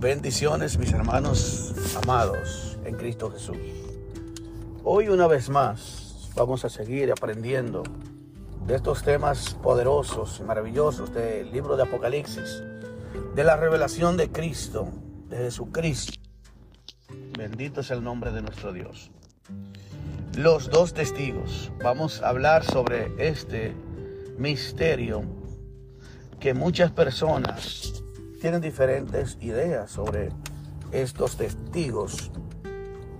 Bendiciones mis hermanos amados en Cristo Jesús. Hoy una vez más vamos a seguir aprendiendo de estos temas poderosos y maravillosos del libro de Apocalipsis, de la revelación de Cristo, de Jesucristo. Bendito es el nombre de nuestro Dios. Los dos testigos. Vamos a hablar sobre este misterio que muchas personas tienen diferentes ideas sobre estos testigos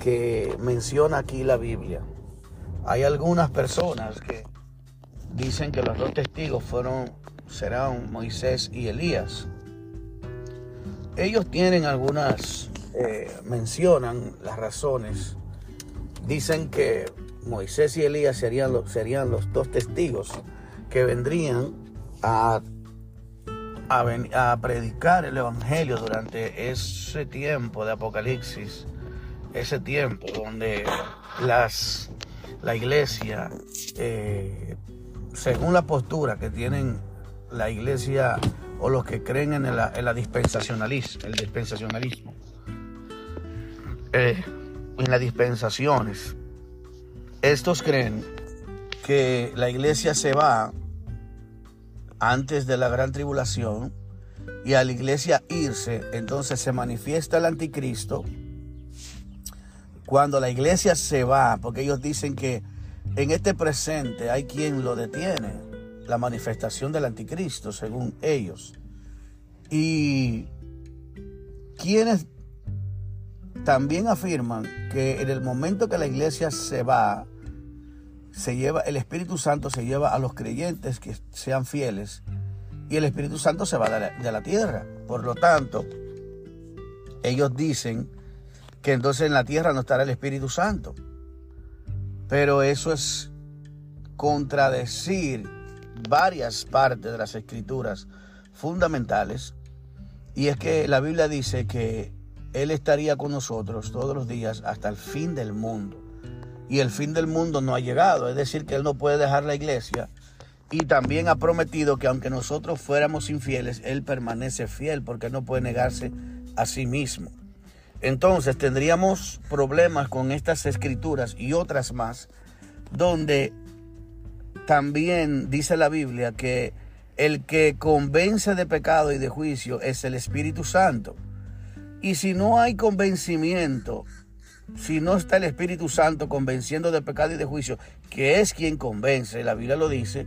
que menciona aquí la Biblia. Hay algunas personas que dicen que los dos testigos fueron serán Moisés y Elías. Ellos tienen algunas eh, mencionan las razones. Dicen que Moisés y Elías serían, serían los dos testigos que vendrían a a, predicar el Evangelio durante ese tiempo de Apocalipsis, ese tiempo donde las, la iglesia, eh, según la postura que tienen la iglesia o los que creen en, la, en la dispensacionalismo, el dispensacionalismo, eh, en las dispensaciones, estos creen que la iglesia se va antes de la gran tribulación y a la iglesia irse, entonces se manifiesta el anticristo. Cuando la iglesia se va, porque ellos dicen que en este presente hay quien lo detiene, la manifestación del anticristo, según ellos. Y quienes también afirman que en el momento que la iglesia se va, se lleva, el Espíritu Santo se lleva a los creyentes que sean fieles y el Espíritu Santo se va de la, tierra. Por lo tanto, ellos dicen que entonces en la tierra no estará el Espíritu Santo. Pero eso es contradecir varias partes de las escrituras fundamentales. Y es que la Biblia dice que Él estaría con nosotros todos los días hasta el fin del mundo y el fin del mundo no ha llegado. Es decir, que Él no puede dejar la iglesia. Y también ha prometido que aunque nosotros fuéramos infieles, Él permanece fiel porque no puede negarse a sí mismo. Entonces tendríamos problemas con estas escrituras y otras más, donde también dice la Biblia que el que convence de pecado y de juicio es el Espíritu Santo. Y si no hay convencimiento si no está el Espíritu Santo convenciendo de pecado y de juicio, que es quien convence, la Biblia lo dice,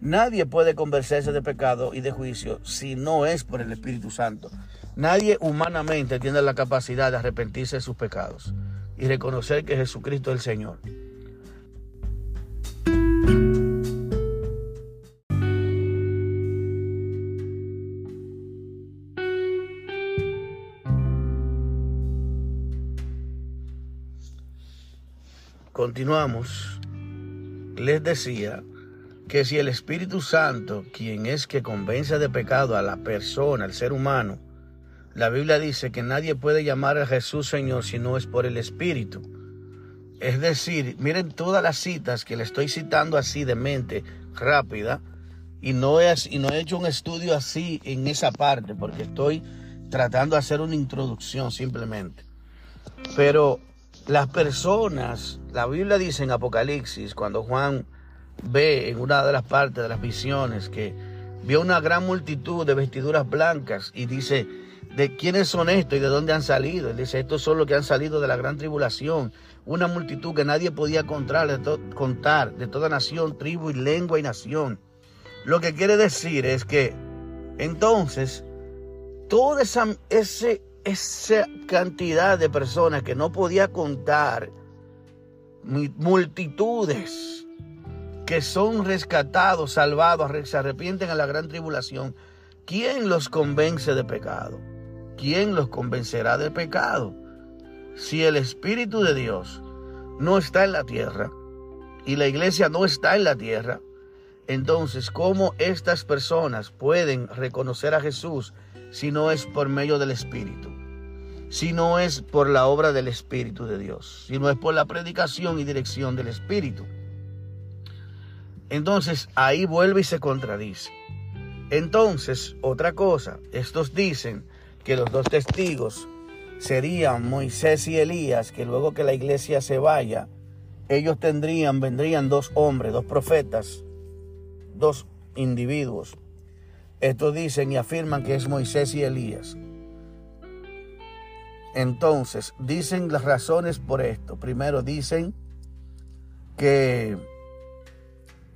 nadie puede convencerse de pecado y de juicio si no es por el Espíritu Santo. Nadie humanamente tiene la capacidad de arrepentirse de sus pecados y reconocer que Jesucristo es el Señor. Continuamos. Les decía que si el Espíritu Santo, quien es que convence de pecado a la persona, al ser humano, la Biblia dice que nadie puede llamar a Jesús Señor si no es por el Espíritu. Es decir, miren todas las citas que le estoy citando así de mente rápida y no, y no he hecho un estudio así en esa parte porque estoy tratando de hacer una introducción simplemente. Pero las personas, la Biblia dice en Apocalipsis, cuando Juan ve en una de las partes de las visiones que vio una gran multitud de vestiduras blancas y dice, ¿de quiénes son estos y de dónde han salido? Él dice, estos son los que han salido de la gran tribulación, una multitud que nadie podía contar de, contar, de toda nación, tribu y lengua y nación. Lo que quiere decir es que entonces todo esa, esa cantidad de personas que no podía contar, multitudes que son rescatados, salvados, se arrepienten en la gran tribulación, ¿quién los convence de pecado? ¿Quién los convencerá de pecado? Si el Espíritu de Dios no está en la tierra y la iglesia no está en la tierra, entonces, ¿cómo estas personas pueden reconocer a Jesús si no es por medio del Espíritu? Si no es por la obra del Espíritu de Dios, si no es por la predicación y dirección del Espíritu. Entonces ahí vuelve y se contradice. Entonces, otra cosa, estos dicen que los dos testigos serían Moisés y Elías, que luego que la iglesia se vaya, ellos tendrían, vendrían dos hombres, dos profetas, dos individuos. Estos dicen y afirman que es Moisés y Elías. Entonces, dicen las razones por esto. Primero dicen que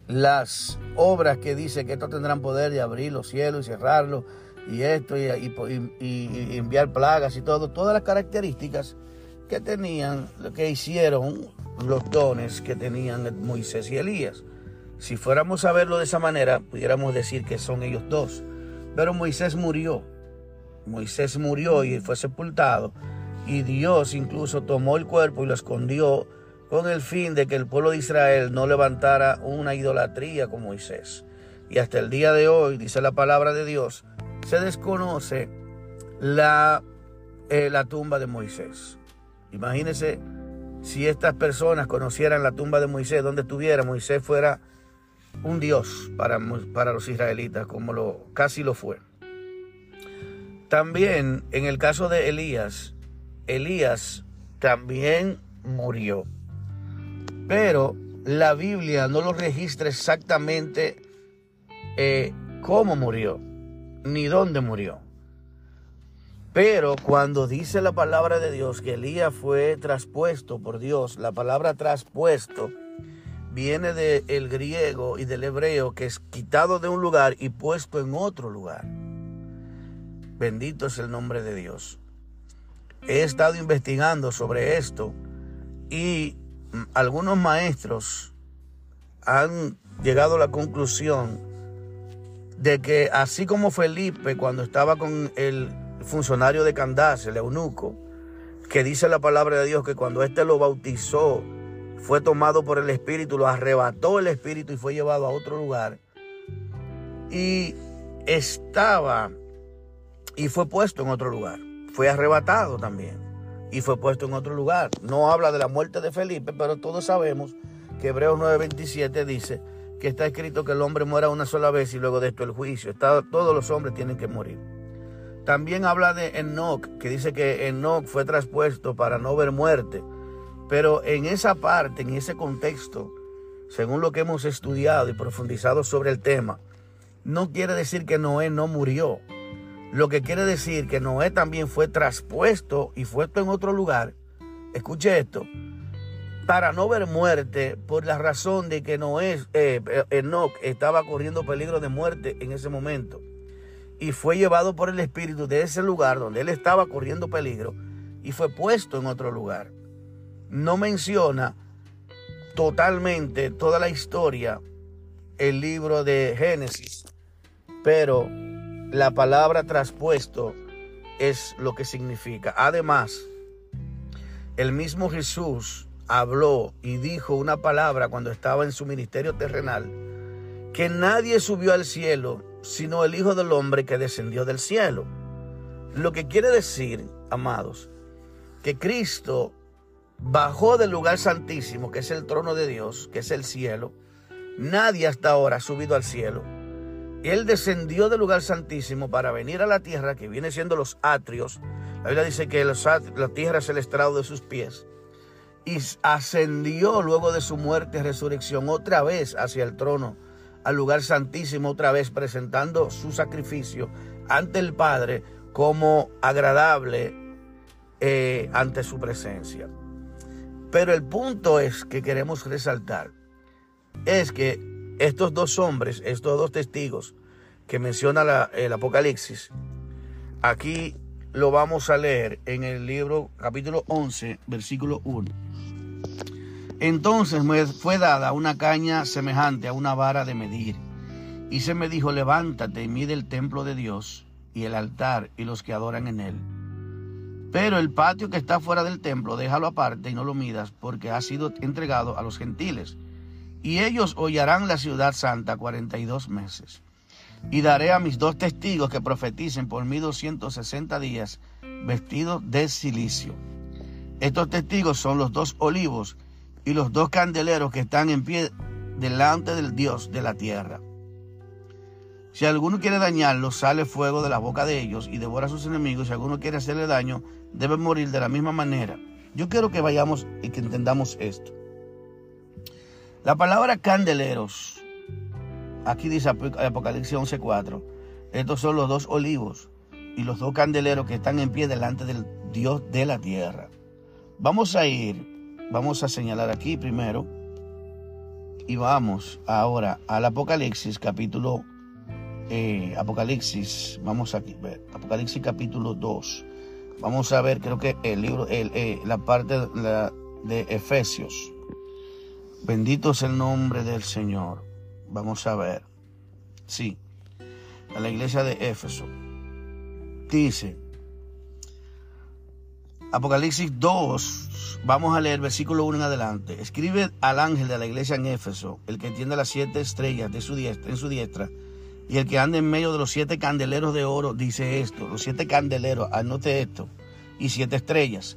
las obras que dice que estos tendrán poder de abrir los cielos y cerrarlos y esto y, enviar plagas y todo, todas las características que tenían, que hicieron los dones que tenían Moisés y Elías. Si fuéramos a verlo de esa manera, pudiéramos decir que son ellos dos. Pero Moisés murió. Moisés murió y fue sepultado. Y Dios incluso tomó el cuerpo y lo escondió con el fin de que el pueblo de Israel no levantara una idolatría con Moisés. Y hasta el día de hoy, dice la palabra de Dios, se desconoce la, eh, la tumba de Moisés. Imagínense si estas personas conocieran la tumba de Moisés, donde estuviera, Moisés fuera un Dios para, para los israelitas, como lo, casi lo fue. También en el caso de Elías, Elías también murió. Pero la Biblia no lo registra exactamente eh, cómo murió, ni dónde murió. Pero cuando dice la palabra de Dios que Elías fue traspuesto por Dios, la palabra traspuesto viene del griego y del hebreo que es quitado de un lugar y puesto en otro lugar. Bendito es el nombre de Dios. He estado investigando sobre esto y algunos maestros han llegado a la conclusión de que así como Felipe cuando estaba con el funcionario de Candace, el eunuco, que dice la palabra de Dios que cuando éste lo bautizó, fue tomado por el Espíritu, lo arrebató el Espíritu y fue llevado a otro lugar. Y estaba y fue puesto en otro lugar. Fue arrebatado también y fue puesto en otro lugar. No habla de la muerte de Felipe, pero todos sabemos que Hebreos 9:27 dice que está escrito que el hombre muera una sola vez y luego de esto el juicio. todos los hombres tienen que morir. También habla de Enoch, que dice que Enoch fue traspuesto para no ver muerte. Pero en esa parte, en ese contexto, según lo que hemos estudiado y profundizado sobre el tema, no quiere decir que Noé no murió. Lo que quiere decir que Noé también fue traspuesto y fue en otro lugar. Escuche esto. Para no ver muerte, por la razón de que Noé, eh, Enoch estaba corriendo peligro de muerte en ese momento. Y fue llevado por el Espíritu de ese lugar donde él estaba corriendo peligro y fue puesto en otro lugar no menciona totalmente toda la historia el libro de Génesis, pero la palabra traspuesto es lo que significa. Además, el mismo Jesús habló y dijo una palabra cuando estaba en su ministerio terrenal, que nadie subió al cielo sino el Hijo del Hombre que descendió del cielo. Lo que quiere decir, amados, que Cristo bajó del lugar santísimo, que es el trono de Dios, que es el cielo. Nadie hasta ahora ha subido al cielo. Él descendió del lugar santísimo para venir a la tierra, que viene siendo los atrios. La Biblia dice que la tierra es el estrado de sus pies. Y ascendió luego de su muerte y resurrección otra vez hacia el trono, al lugar santísimo, otra vez presentando su sacrificio ante el Padre como agradable eh, ante su presencia. Pero el punto es que queremos resaltar es que estos dos hombres, estos dos testigos que menciona el Apocalipsis, aquí lo vamos a leer en el libro capítulo 11, versículo 1. Entonces me fue dada una caña semejante a una vara de medir, y se me dijo, levántate y mide el templo de Dios y el altar y los que adoran en él pero el patio que está fuera del templo, déjalo aparte y no lo midas, porque ha sido entregado a los gentiles. Y ellos hollarán la ciudad santa 42 meses. Y daré a mis dos testigos que profeticen por mí 260 días, vestidos de silicio. Estos testigos son los dos olivos y los dos candeleros que están en pie delante del Dios de la tierra. Si alguno quiere dañarlos, sale fuego de la boca de ellos y devora a sus enemigos. Si alguno quiere hacerle daño, debe morir de la misma manera. Yo quiero que vayamos y que entendamos esto. La palabra candeleros, aquí dice Apocalipsis 11:4, estos son los dos olivos y los dos candeleros que están en pie delante del Dios de la tierra. Vamos a ir, vamos a señalar aquí primero y vamos ahora al Apocalipsis capítulo eh, Apocalipsis, vamos aquí, ver, Apocalipsis capítulo 2. Vamos a ver, creo que el libro, el, eh, la parte de Efesios. Bendito es el nombre del Señor. Vamos a ver. Sí. A la iglesia de Éfeso. Dice. Apocalipsis 2, vamos a leer versículo 1 en adelante. Escribe al ángel de la iglesia en Éfeso, el que tiene las siete estrellas de su diestra, en su diestra, y el que anda en medio de los siete candeleros de oro, dice esto, los siete candeleros, anote esto, y siete estrellas.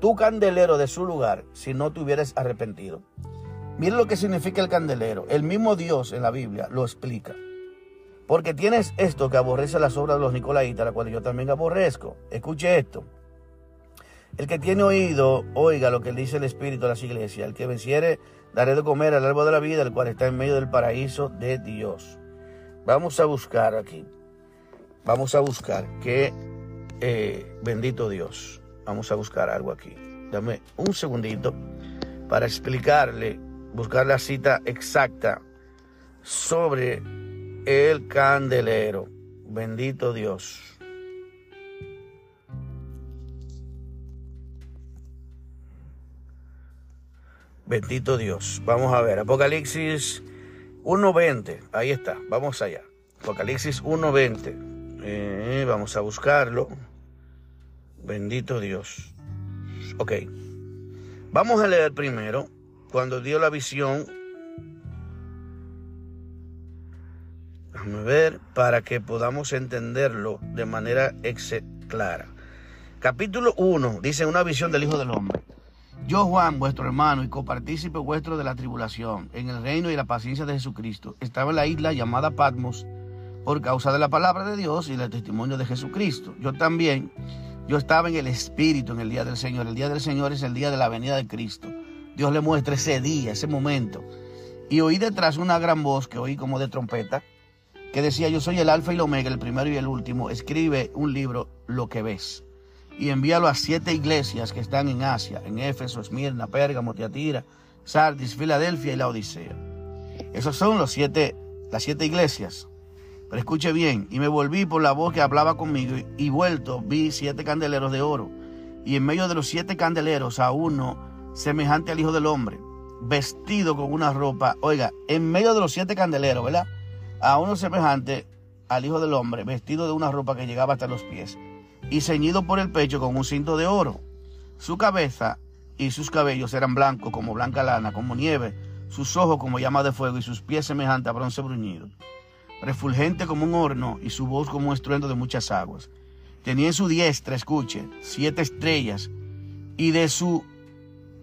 tu candelero de su lugar si no te hubieras arrepentido. Mire lo que significa el candelero. El mismo Dios en la Biblia lo explica. Porque tienes esto que aborrece las obras de los Nicolaitas, la cual yo también aborrezco. Escuche esto. El que tiene oído, oiga lo que dice el Espíritu de las iglesias. El que venciere, daré de comer al árbol de la vida, el cual está en medio del paraíso de Dios. Vamos a buscar aquí. Vamos a buscar que, eh, bendito Dios, Vamos a buscar algo aquí. Dame un segundito para explicarle, buscar la cita exacta sobre el candelero. Bendito Dios. Bendito Dios. Vamos a ver. Apocalipsis 1.20. Ahí está. Vamos allá. Apocalipsis 1.20. Eh, vamos a buscarlo. Bendito Dios. Ok. Vamos a leer primero cuando dio la visión. Déjame ver para que podamos entenderlo de manera clara. Capítulo 1 dice una visión del Hijo del Hombre. Yo, Juan, vuestro hermano y copartícipe vuestro de la tribulación, en el reino y la paciencia de Jesucristo, estaba en la isla llamada Patmos por causa de la palabra de Dios y el testimonio de Jesucristo. Yo también yo estaba en el Espíritu en el día del Señor. El día del Señor es el día de la venida de Cristo. Dios le muestra ese día, ese momento. Y oí detrás una gran voz que oí como de trompeta, que decía, yo soy el alfa y el omega, el primero y el último. Escribe un libro, lo que ves. Y envíalo a siete iglesias que están en Asia, en Éfeso, Esmirna, Pérgamo, Tiatira, Sardis, Filadelfia y la Odisea. Esos son los siete, las siete iglesias. Pero escuche bien, y me volví por la voz que hablaba conmigo, y vuelto vi siete candeleros de oro, y en medio de los siete candeleros a uno semejante al Hijo del Hombre, vestido con una ropa, oiga, en medio de los siete candeleros, ¿verdad? A uno semejante al Hijo del Hombre, vestido de una ropa que llegaba hasta los pies, y ceñido por el pecho con un cinto de oro. Su cabeza y sus cabellos eran blancos como blanca lana, como nieve, sus ojos como llama de fuego y sus pies semejantes a bronce bruñido refulgente como un horno y su voz como un estruendo de muchas aguas. Tenía en su diestra, escuche, siete estrellas y de su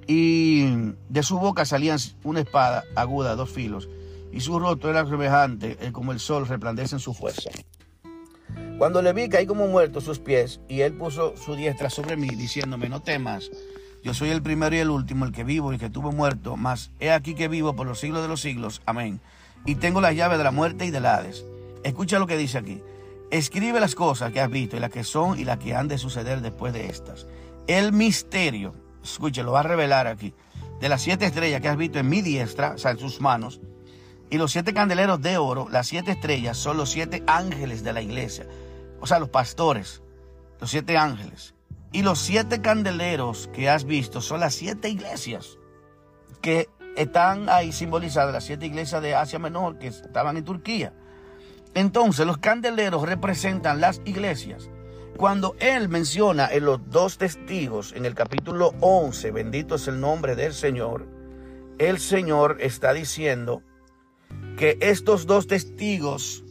y de su boca salían una espada aguda, dos filos, y su rostro era semejante eh, como el sol resplandece en su fuerza. Cuando le vi caí como muerto sus pies, y él puso su diestra sobre mí, diciéndome, no temas, yo soy el primero y el último, el que vivo y el que tuvo muerto, mas he aquí que vivo por los siglos de los siglos. Amén y tengo las llaves de la muerte y del Hades. Escucha lo que dice aquí. Escribe las cosas que has visto y las que son y las que han de suceder después de estas. El misterio, escuche, lo va a revelar aquí, de las siete estrellas que has visto en mi diestra, o sea, en sus manos, y los siete candeleros de oro, las siete estrellas son los siete ángeles de la iglesia, o sea, los pastores, los siete ángeles. Y los siete candeleros que has visto son las siete iglesias que están ahí simbolizadas las siete iglesias de Asia Menor que estaban en Turquía. Entonces los candeleros representan las iglesias. Cuando él menciona en los dos testigos en el capítulo 11, bendito es el nombre del Señor, el Señor está diciendo que estos dos testigos,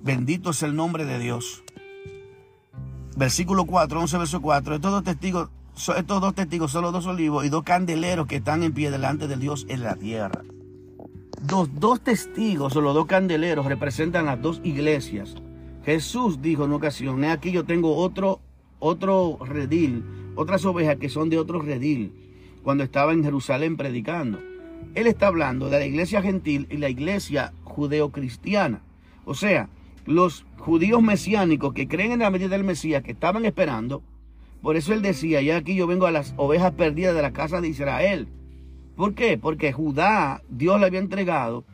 bendito es el nombre de Dios, versículo 4, 11 verso 4, estos dos testigos, estos dos testigos son los dos olivos y dos candeleros que están en pie delante de Dios en la tierra. Los dos testigos o los dos candeleros representan las dos iglesias. Jesús dijo en ocasión, aquí yo tengo otro, otro redil, otras ovejas que son de otro redil, cuando estaba en Jerusalén predicando. Él está hablando de la iglesia gentil y la iglesia judeocristiana. O sea, los judíos mesiánicos que creen en la medida del Mesías, que estaban esperando. Por eso él decía, ya aquí yo vengo a las ovejas perdidas de la casa de Israel. ¿Por qué? Porque Judá, Dios le había entregado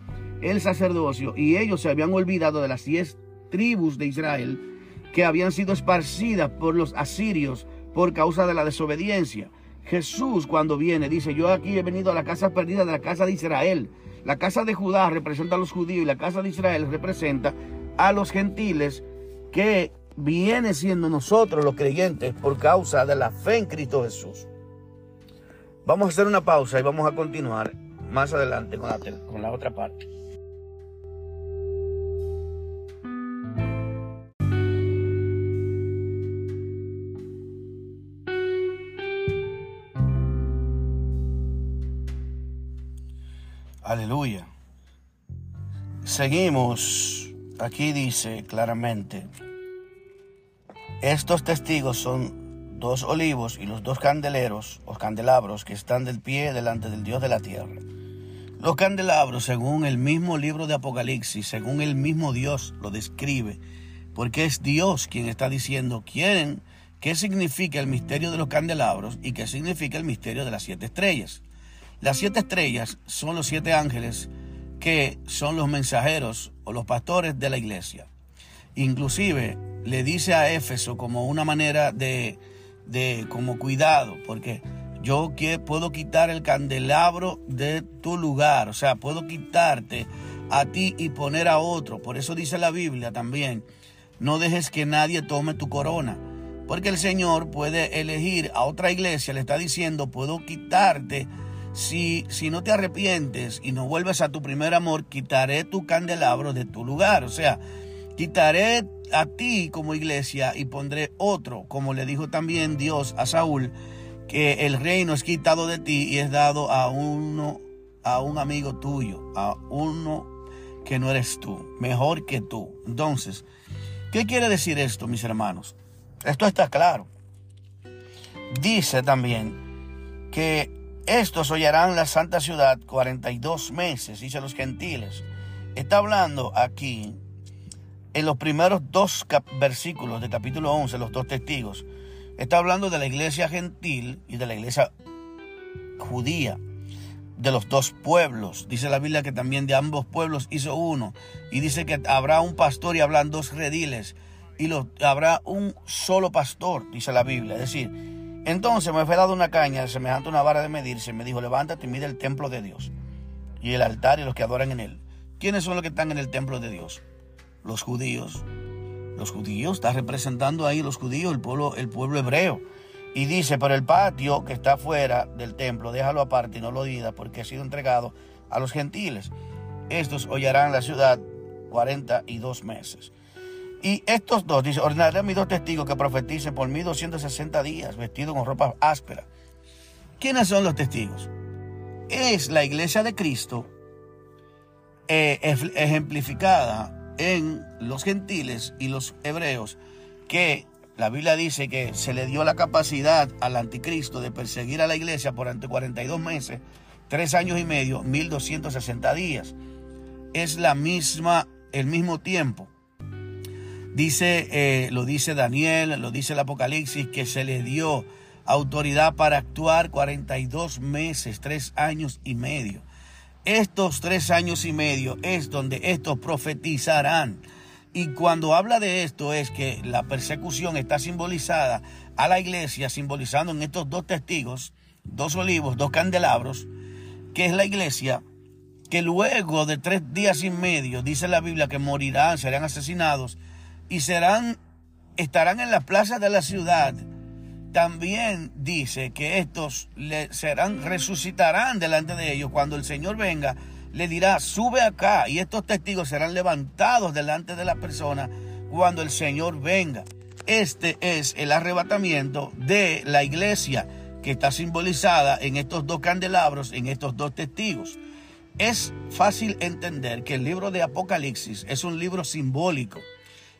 el sacerdocio y ellos se habían olvidado de las diez tribus de Israel que habían sido esparcidas por los asirios por causa de la desobediencia. Jesús cuando viene dice, yo aquí he venido a la casa perdida de la casa de Israel. La casa de Judá representa a los judíos y la casa de Israel representa a los gentiles que viene siendo nosotros los creyentes por causa de la fe en Cristo Jesús. Vamos a hacer una pausa y vamos a continuar más adelante con la, con la otra parte. Aleluya. Seguimos. Aquí dice claramente, estos testigos son dos olivos y los dos candeleros o candelabros que están del pie delante del Dios de la tierra. Los candelabros, según el mismo libro de Apocalipsis, según el mismo Dios lo describe, porque es Dios quien está diciendo, quieren qué significa el misterio de los candelabros y qué significa el misterio de las siete estrellas. Las siete estrellas son los siete ángeles que son los mensajeros o los pastores de la iglesia. Inclusive le dice a Éfeso como una manera de, de como cuidado, porque yo que puedo quitar el candelabro de tu lugar, o sea, puedo quitarte a ti y poner a otro. Por eso dice la Biblia también, no dejes que nadie tome tu corona, porque el Señor puede elegir a otra iglesia, le está diciendo, puedo quitarte si, si no te arrepientes y no vuelves a tu primer amor, quitaré tu candelabro de tu lugar. O sea, quitaré a ti como iglesia y pondré otro, como le dijo también Dios a Saúl, que el reino es quitado de ti y es dado a uno, a un amigo tuyo, a uno que no eres tú, mejor que tú. Entonces, ¿qué quiere decir esto, mis hermanos? Esto está claro. Dice también que estos hollarán la santa ciudad 42 meses, dice los gentiles. Está hablando aquí, en los primeros dos versículos del capítulo 11, los dos testigos, está hablando de la iglesia gentil y de la iglesia judía, de los dos pueblos. Dice la Biblia que también de ambos pueblos hizo uno. Y dice que habrá un pastor y habrán dos rediles. Y habrá un solo pastor, dice la Biblia. Es decir, entonces me fue dado una caña semejante a una vara de medirse. Me dijo, levántate y mide el templo de Dios. Y el altar y los que adoran en él. ¿Quiénes son los que están en el templo de Dios? Los judíos. Los judíos, está representando ahí los judíos, el pueblo, el pueblo hebreo. Y dice, pero el patio que está fuera del templo, déjalo aparte y no lo diga, porque ha sido entregado a los gentiles. Estos hollarán la ciudad 42 meses. Y estos dos, dice, ordenaré a mis dos testigos que profeticen por mí 260 días, vestidos con ropa áspera. ¿Quiénes son los testigos? Es la iglesia de Cristo eh, ejemplificada en los gentiles y los hebreos, que la Biblia dice que se le dio la capacidad al anticristo de perseguir a la iglesia por ante 42 meses, tres años y medio, 1260 días. Es la misma, el mismo tiempo Dice, eh, lo dice Daniel, lo dice el Apocalipsis, que se le dio autoridad para actuar 42 meses, tres años y medio. Estos tres años y medio es donde estos profetizarán. Y cuando habla de esto es que la persecución está simbolizada a la iglesia, simbolizando en estos dos testigos, dos olivos, dos candelabros, que es la iglesia, que luego de tres días y medio, dice la Biblia, que morirán, serán asesinados y serán estarán en las plazas de la ciudad, también dice que estos le serán, resucitarán delante de ellos. Cuando el Señor venga, le dirá, sube acá. Y estos testigos serán levantados delante de la persona cuando el Señor venga. Este es el arrebatamiento de la iglesia que está simbolizada en estos dos candelabros, en estos dos testigos. Es fácil entender que el libro de Apocalipsis es un libro simbólico,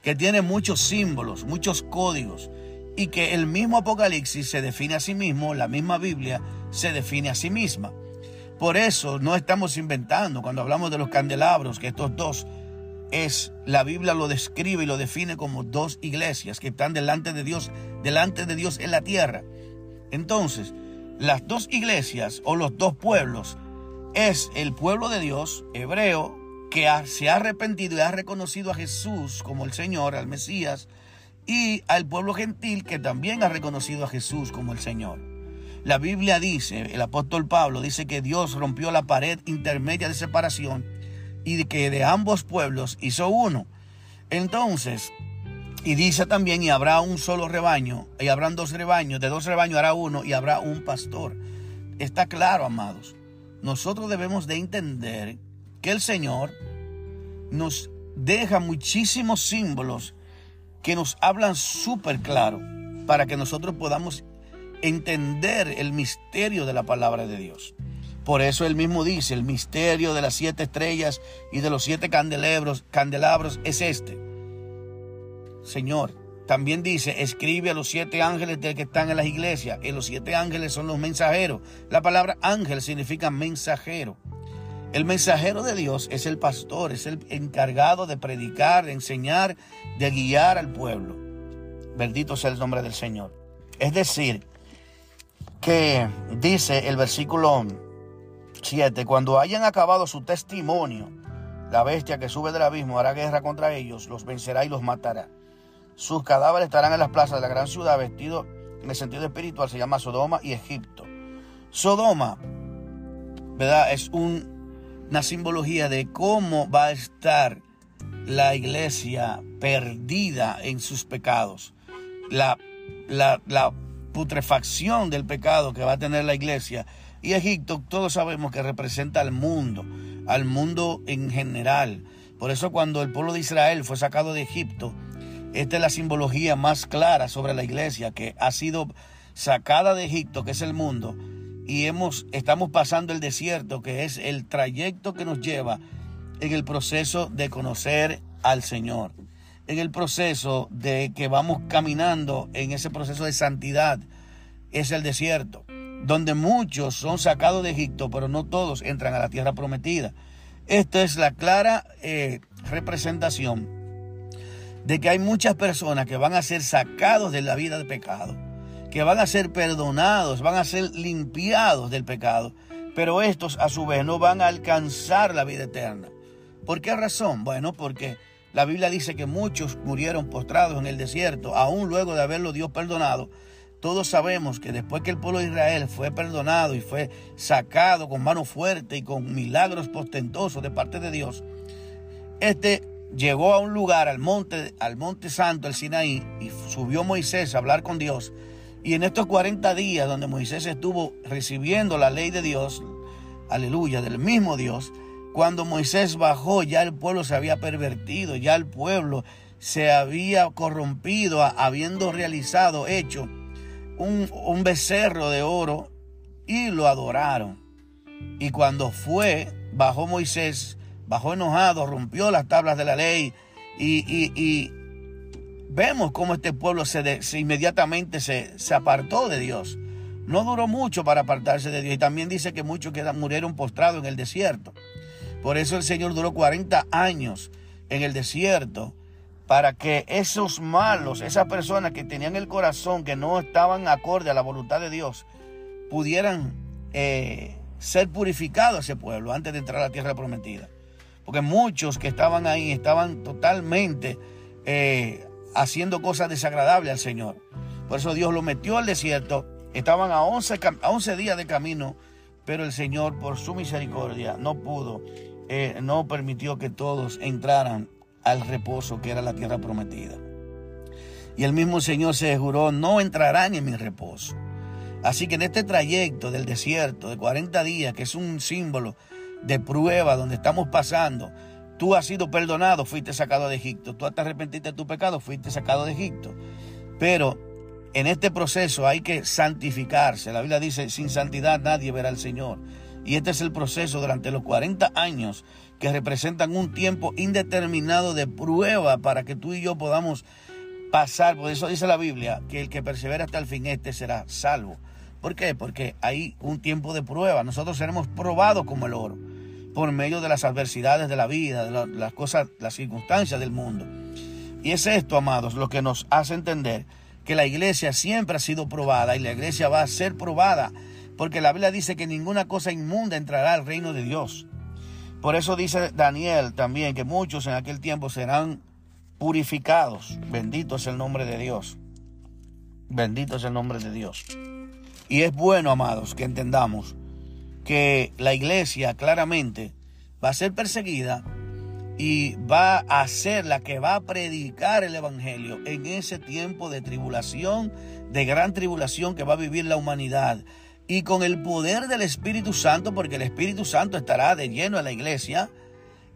que tiene muchos símbolos, muchos códigos, y que el mismo Apocalipsis se define a sí mismo, la misma Biblia se define a sí misma. Por eso no estamos inventando cuando hablamos de los candelabros, que estos dos es, la Biblia lo describe y lo define como dos iglesias que están delante de Dios, delante de Dios en la tierra. Entonces, las dos iglesias o los dos pueblos es el pueblo de Dios hebreo que se ha arrepentido y ha reconocido a Jesús como el Señor, al Mesías, y al pueblo gentil que también ha reconocido a Jesús como el Señor. La Biblia dice, el apóstol Pablo dice que Dios rompió la pared intermedia de separación y que de ambos pueblos hizo uno. Entonces, y dice también, y habrá un solo rebaño, y habrán dos rebaños, de dos rebaños hará uno, y habrá un pastor. Está claro, amados. Nosotros debemos de entender que el Señor nos deja muchísimos símbolos que nos hablan súper claro para que nosotros podamos entender el misterio de la palabra de Dios. Por eso él mismo dice, el misterio de las siete estrellas y de los siete candelabros, candelabros es este. Señor, también dice, escribe a los siete ángeles que están en las iglesias. Y los siete ángeles son los mensajeros. La palabra ángel significa mensajero. El mensajero de Dios es el pastor, es el encargado de predicar, de enseñar, de guiar al pueblo. Bendito sea el nombre del Señor. Es decir, que dice el versículo 7, cuando hayan acabado su testimonio, la bestia que sube del abismo hará guerra contra ellos, los vencerá y los matará. Sus cadáveres estarán en las plazas de la gran ciudad vestidos en el sentido espiritual, se llama Sodoma y Egipto. Sodoma, ¿verdad? Es un una simbología de cómo va a estar la iglesia perdida en sus pecados. La, la, putrefacción del pecado que va a tener la iglesia. Y Egipto, todos sabemos que representa al mundo, al mundo en general. Por eso cuando el pueblo de Israel fue sacado de Egipto, esta es la simbología más clara sobre la iglesia que ha sido sacada de Egipto, que es el mundo, y hemos, estamos pasando el desierto, que es el trayecto que nos lleva en el proceso de conocer al Señor, en el proceso de que vamos caminando en ese proceso de santidad, es el desierto, donde muchos son sacados de Egipto, pero no todos entran a la tierra prometida. Esta es la clara eh, representación de que hay muchas personas que van a ser sacados de la vida de pecado que van a ser perdonados, van a ser limpiados del pecado, pero estos a su vez no van a alcanzar la vida eterna. ¿Por qué razón? Bueno, porque la Biblia dice que muchos murieron postrados en el desierto, aún luego de haberlo Dios perdonado. Todos sabemos que después que el pueblo de Israel fue perdonado y fue sacado con mano fuerte y con milagros postentosos de parte de Dios, este llegó a un lugar, al monte, al monte santo, el Sinaí, y subió Moisés a hablar con Dios. Y en estos 40 días donde Moisés estuvo recibiendo la ley de Dios, aleluya, del mismo Dios, cuando Moisés bajó ya el pueblo se había pervertido, ya el pueblo se había corrompido, habiendo realizado, hecho un, un becerro de oro y lo adoraron. Y cuando fue, bajó Moisés, bajó enojado, rompió las tablas de la ley y, y, y vemos cómo este pueblo se, inmediatamente se, se, apartó de Dios. No duró mucho para apartarse de Dios. Y también dice que muchos murieron postrados en el desierto. Por eso el Señor duró 40 años en el desierto para que esos malos, esas personas que tenían el corazón, que no estaban acorde a la voluntad de Dios, pudieran eh, ser purificados ese pueblo antes de entrar a la tierra prometida. Porque muchos que estaban ahí estaban totalmente eh, haciendo cosas desagradables al Señor. Por eso Dios lo metió al desierto. Estaban a 11, a días de camino, pero el Señor, por su misericordia, no pudo, eh, no permitió que todos entraran al reposo que era la tierra prometida. Y el mismo Señor se juró, no entrarán en mi reposo. Así que en este trayecto del desierto de 40 días, que es un símbolo de prueba donde estamos pasando, tú has sido perdonado, fuiste sacado de Egipto. Tú te arrepentiste de tu pecado, fuiste sacado de Egipto. Pero en este proceso hay que santificarse. La Biblia dice, sin santidad nadie verá al Señor. Y este es el proceso durante los 40 años que representan un tiempo indeterminado de prueba para que tú y yo podamos pasar. Por eso dice la Biblia que el que persevera hasta el fin, este será salvo. ¿Por qué? Porque hay un tiempo de prueba. Nosotros seremos probados como el oro por medio de las adversidades de la vida, de las cosas, las circunstancias del mundo. Y es esto, amados, lo que nos hace entender que la iglesia siempre ha sido probada y la iglesia va a ser probada, porque la Biblia dice que ninguna cosa inmunda entrará al reino de Dios. Por eso dice Daniel también que muchos en aquel tiempo serán purificados. Bendito es el nombre de Dios. Bendito es el nombre de Dios. Y es bueno, amados, que entendamos que la iglesia claramente va a ser perseguida y va a ser la que va a predicar el Evangelio en ese tiempo de tribulación, de gran tribulación que va a vivir la humanidad. Y con el poder del Espíritu Santo, porque el Espíritu Santo estará de lleno en la iglesia,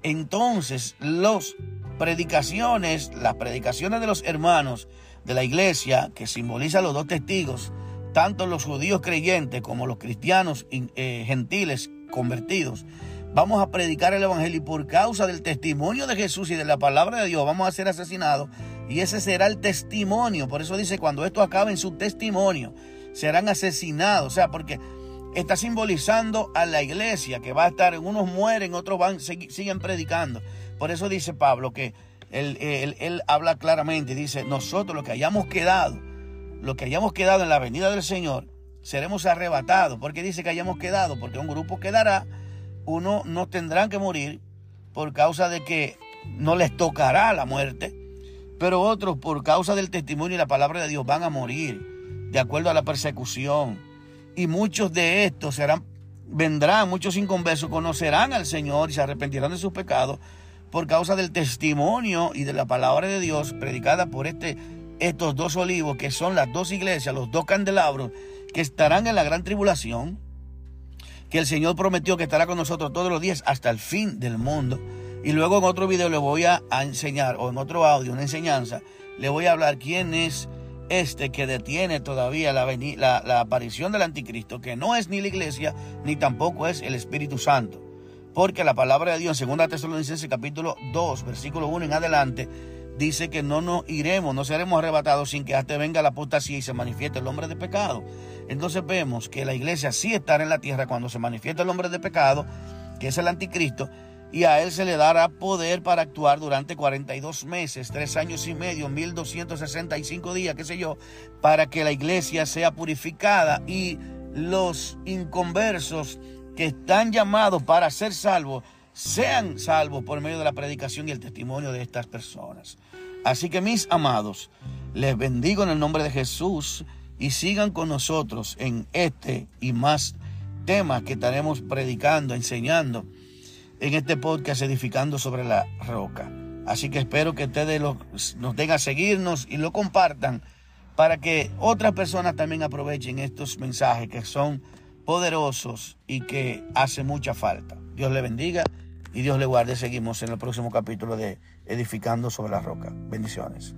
entonces las predicaciones, las predicaciones de los hermanos de la iglesia, que simbolizan los dos testigos, tanto los judíos creyentes como los cristianos eh, gentiles convertidos, vamos a predicar el Evangelio y por causa del testimonio de Jesús y de la palabra de Dios vamos a ser asesinados y ese será el testimonio. Por eso dice, cuando esto acabe en su testimonio, serán asesinados. O sea, porque está simbolizando a la iglesia que va a estar, unos mueren, otros van, siguen predicando. Por eso dice Pablo que él, él habla claramente, dice, nosotros los que hayamos quedado, los que hayamos quedado en la venida del Señor, seremos arrebatados. ¿Por qué dice que hayamos quedado? Porque un grupo quedará, uno no tendrán que morir por causa de que no les tocará la muerte, pero otros por causa del testimonio y la palabra de Dios van a morir de acuerdo a la persecución. Y muchos de estos serán, vendrán, muchos inconversos conocerán al Señor y se arrepentirán de sus pecados por causa del testimonio y de la palabra de Dios predicada por este estos dos olivos, que son las dos iglesias, los dos candelabros, que estarán en la gran tribulación, que el Señor prometió que estará con nosotros todos los días hasta el fin del mundo. Y luego en otro video le voy a, enseñar, o en otro audio, una enseñanza, le voy a hablar quién es este que detiene todavía la, la, aparición del anticristo, que no es ni la iglesia, ni tampoco es el Espíritu Santo. Porque la palabra de Dios en 2 Tesalonicenses capítulo 2, versículo 1 en adelante, dice que no nos iremos, no seremos arrebatados sin que hasta venga la apostasía y se manifieste el hombre de pecado. Entonces vemos que la iglesia sí estará en la tierra cuando se manifieste el hombre de pecado, que es el anticristo, y a él se le dará poder para actuar durante 42 meses, tres años y medio, 1265 días, qué sé yo, para que la iglesia sea purificada y los inconversos que están llamados para ser salvos sean salvos por medio de la predicación y el testimonio de estas personas. Así que mis amados, les bendigo en el nombre de Jesús y sigan con nosotros en este y más temas que estaremos predicando, enseñando en este podcast edificando sobre la roca. Así que espero que ustedes nos den a seguirnos y lo compartan para que otras personas también aprovechen estos mensajes que son poderosos y que hace mucha falta. Dios le bendiga y Dios le guarde. Seguimos en el próximo capítulo de Edificando sobre la Roca. Bendiciones.